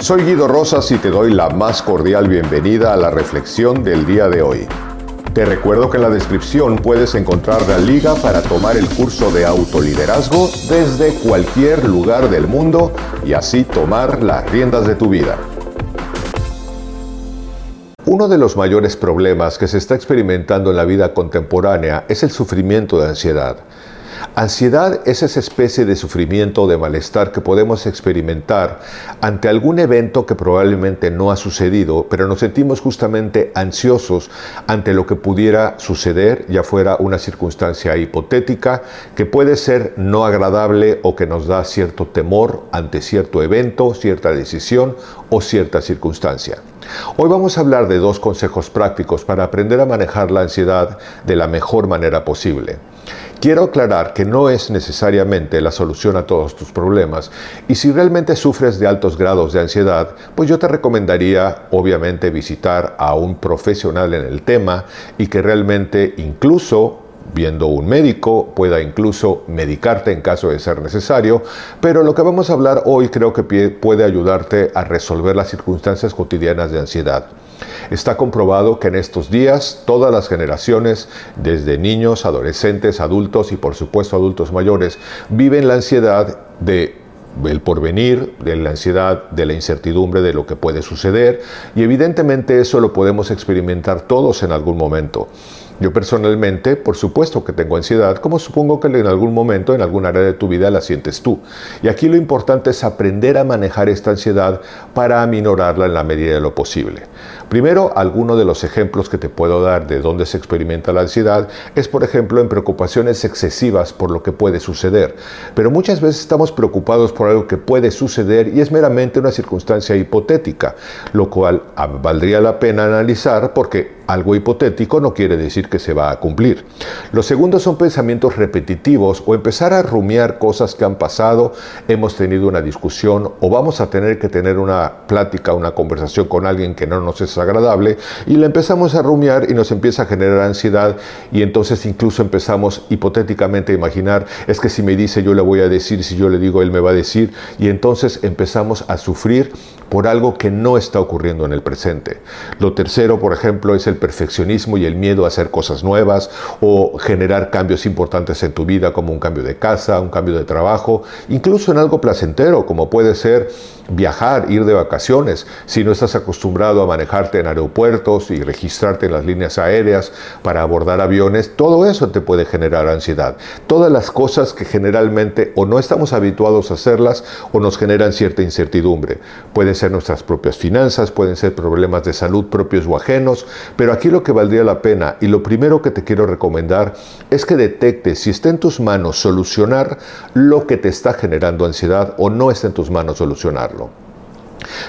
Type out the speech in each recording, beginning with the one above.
Soy Guido Rosas y te doy la más cordial bienvenida a la reflexión del día de hoy. Te recuerdo que en la descripción puedes encontrar la liga para tomar el curso de autoliderazgo desde cualquier lugar del mundo y así tomar las riendas de tu vida. Uno de los mayores problemas que se está experimentando en la vida contemporánea es el sufrimiento de ansiedad. Ansiedad es esa especie de sufrimiento o de malestar que podemos experimentar ante algún evento que probablemente no ha sucedido, pero nos sentimos justamente ansiosos ante lo que pudiera suceder, ya fuera una circunstancia hipotética que puede ser no agradable o que nos da cierto temor ante cierto evento, cierta decisión o cierta circunstancia. Hoy vamos a hablar de dos consejos prácticos para aprender a manejar la ansiedad de la mejor manera posible. Quiero aclarar que no es necesariamente la solución a todos tus problemas y si realmente sufres de altos grados de ansiedad, pues yo te recomendaría obviamente visitar a un profesional en el tema y que realmente incluso viendo un médico, pueda incluso medicarte en caso de ser necesario, pero lo que vamos a hablar hoy creo que puede ayudarte a resolver las circunstancias cotidianas de ansiedad. Está comprobado que en estos días todas las generaciones, desde niños, adolescentes, adultos y por supuesto adultos mayores, viven la ansiedad de el porvenir, de la ansiedad, de la incertidumbre de lo que puede suceder y evidentemente eso lo podemos experimentar todos en algún momento. Yo personalmente, por supuesto que tengo ansiedad, como supongo que en algún momento, en algún área de tu vida la sientes tú. Y aquí lo importante es aprender a manejar esta ansiedad para aminorarla en la medida de lo posible. Primero, alguno de los ejemplos que te puedo dar de dónde se experimenta la ansiedad es, por ejemplo, en preocupaciones excesivas por lo que puede suceder. Pero muchas veces estamos preocupados por algo que puede suceder y es meramente una circunstancia hipotética, lo cual ah, valdría la pena analizar porque algo hipotético no quiere decir que se va a cumplir. Los segundos son pensamientos repetitivos o empezar a rumiar cosas que han pasado, hemos tenido una discusión o vamos a tener que tener una plática, una conversación con alguien que no nos es agradable y la empezamos a rumiar y nos empieza a generar ansiedad y entonces incluso empezamos hipotéticamente a imaginar, es que si me dice yo le voy a decir, si yo le digo él me va a decir y entonces empezamos a sufrir por algo que no está ocurriendo en el presente. Lo tercero, por ejemplo, es el perfeccionismo y el miedo a hacer cosas nuevas o generar cambios importantes en tu vida como un cambio de casa, un cambio de trabajo, incluso en algo placentero como puede ser viajar, ir de vacaciones, si no estás acostumbrado a en aeropuertos y registrarte en las líneas aéreas para abordar aviones, todo eso te puede generar ansiedad. Todas las cosas que generalmente o no estamos habituados a hacerlas o nos generan cierta incertidumbre. Pueden ser nuestras propias finanzas, pueden ser problemas de salud propios o ajenos, pero aquí lo que valdría la pena y lo primero que te quiero recomendar es que detectes si está en tus manos solucionar lo que te está generando ansiedad o no está en tus manos solucionarlo.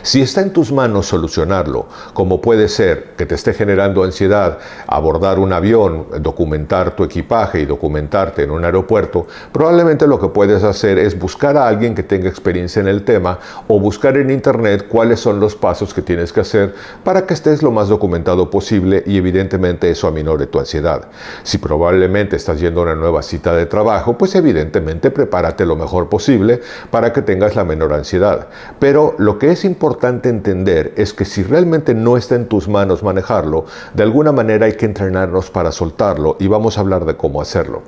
Si está en tus manos solucionarlo, como puede ser que te esté generando ansiedad abordar un avión, documentar tu equipaje y documentarte en un aeropuerto, probablemente lo que puedes hacer es buscar a alguien que tenga experiencia en el tema o buscar en internet cuáles son los pasos que tienes que hacer para que estés lo más documentado posible y evidentemente eso aminore tu ansiedad. Si probablemente estás yendo a una nueva cita de trabajo, pues evidentemente prepárate lo mejor posible para que tengas la menor ansiedad. Pero lo que es importante entender es que si realmente no está en tus manos manejarlo, de alguna manera hay que entrenarnos para soltarlo y vamos a hablar de cómo hacerlo.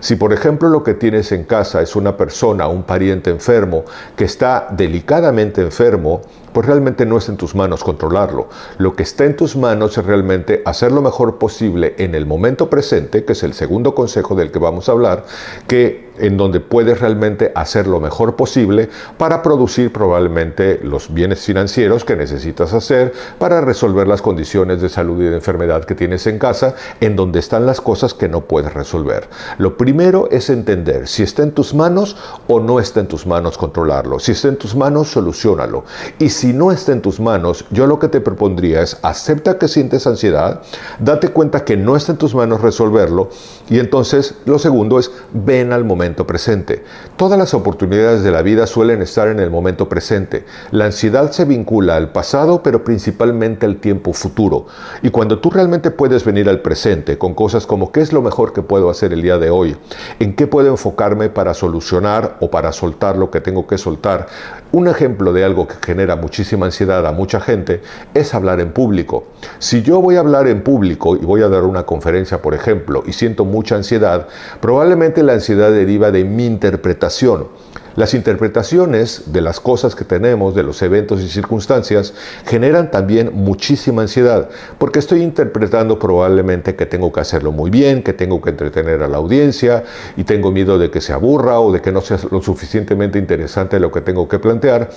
Si por ejemplo lo que tienes en casa es una persona, un pariente enfermo que está delicadamente enfermo, pues realmente no está en tus manos controlarlo. Lo que está en tus manos es realmente hacer lo mejor posible en el momento presente, que es el segundo consejo del que vamos a hablar, que en donde puedes realmente hacer lo mejor posible para producir probablemente los bienes financieros que necesitas hacer para resolver las condiciones de salud y de enfermedad que tienes en casa, en donde están las cosas que no puedes resolver. Lo primero es entender si está en tus manos o no está en tus manos controlarlo. Si está en tus manos, solucionalo. Y si no está en tus manos, yo lo que te propondría es acepta que sientes ansiedad, date cuenta que no está en tus manos resolverlo y entonces lo segundo es ven al momento presente. Todas las oportunidades de la vida suelen estar en el momento presente. La ansiedad se vincula al pasado, pero principalmente al tiempo futuro. Y cuando tú realmente puedes venir al presente con cosas como qué es lo mejor que puedo hacer el día de hoy, en qué puedo enfocarme para solucionar o para soltar lo que tengo que soltar. Un ejemplo de algo que genera muchísima ansiedad a mucha gente es hablar en público. Si yo voy a hablar en público y voy a dar una conferencia, por ejemplo, y siento mucha ansiedad, probablemente la ansiedad de mi interpretación. Las interpretaciones de las cosas que tenemos, de los eventos y circunstancias, generan también muchísima ansiedad, porque estoy interpretando probablemente que tengo que hacerlo muy bien, que tengo que entretener a la audiencia y tengo miedo de que se aburra o de que no sea lo suficientemente interesante lo que tengo que plantear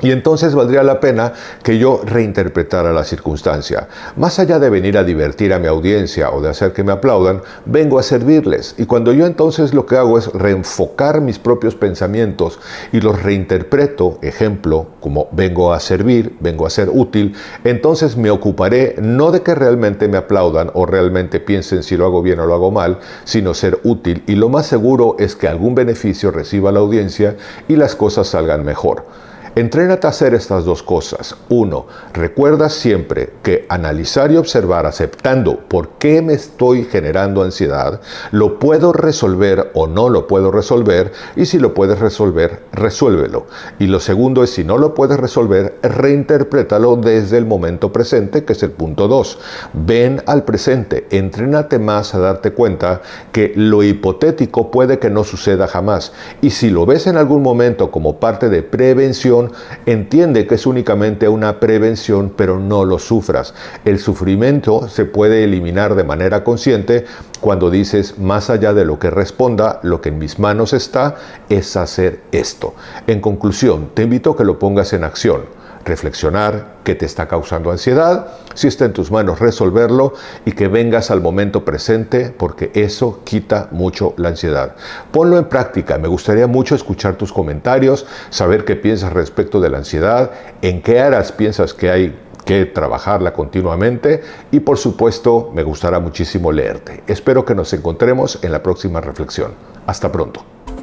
y entonces valdría la pena que yo reinterpretara la circunstancia. Más allá de venir a divertir a mi audiencia o de hacer que me aplaudan, vengo a servirles. Y cuando yo entonces lo que hago es reenfocar mis propios pensamientos y los reinterpreto, ejemplo, como vengo a servir, vengo a ser útil, entonces me ocuparé no de que realmente me aplaudan o realmente piensen si lo hago bien o lo hago mal, sino ser útil. Y lo más seguro es que algún beneficio reciba la audiencia y las cosas salgan mejor. Entrénate a hacer estas dos cosas. Uno, recuerda siempre que analizar y observar aceptando por qué me estoy generando ansiedad, lo puedo resolver o no lo puedo resolver y si lo puedes resolver, resuélvelo. Y lo segundo es si no lo puedes resolver, reinterprétalo desde el momento presente, que es el punto 2. Ven al presente, entrénate más a darte cuenta que lo hipotético puede que no suceda jamás. Y si lo ves en algún momento como parte de entiende que es únicamente una prevención, pero no lo sufras. El sufrimiento se puede eliminar de manera consciente cuando dices, más allá de lo que responda, lo que en mis manos está es hacer esto. En conclusión, te invito a que lo pongas en acción reflexionar qué te está causando ansiedad, si está en tus manos resolverlo y que vengas al momento presente porque eso quita mucho la ansiedad. Ponlo en práctica, me gustaría mucho escuchar tus comentarios, saber qué piensas respecto de la ansiedad, en qué áreas piensas que hay que trabajarla continuamente y por supuesto me gustará muchísimo leerte. Espero que nos encontremos en la próxima reflexión. Hasta pronto.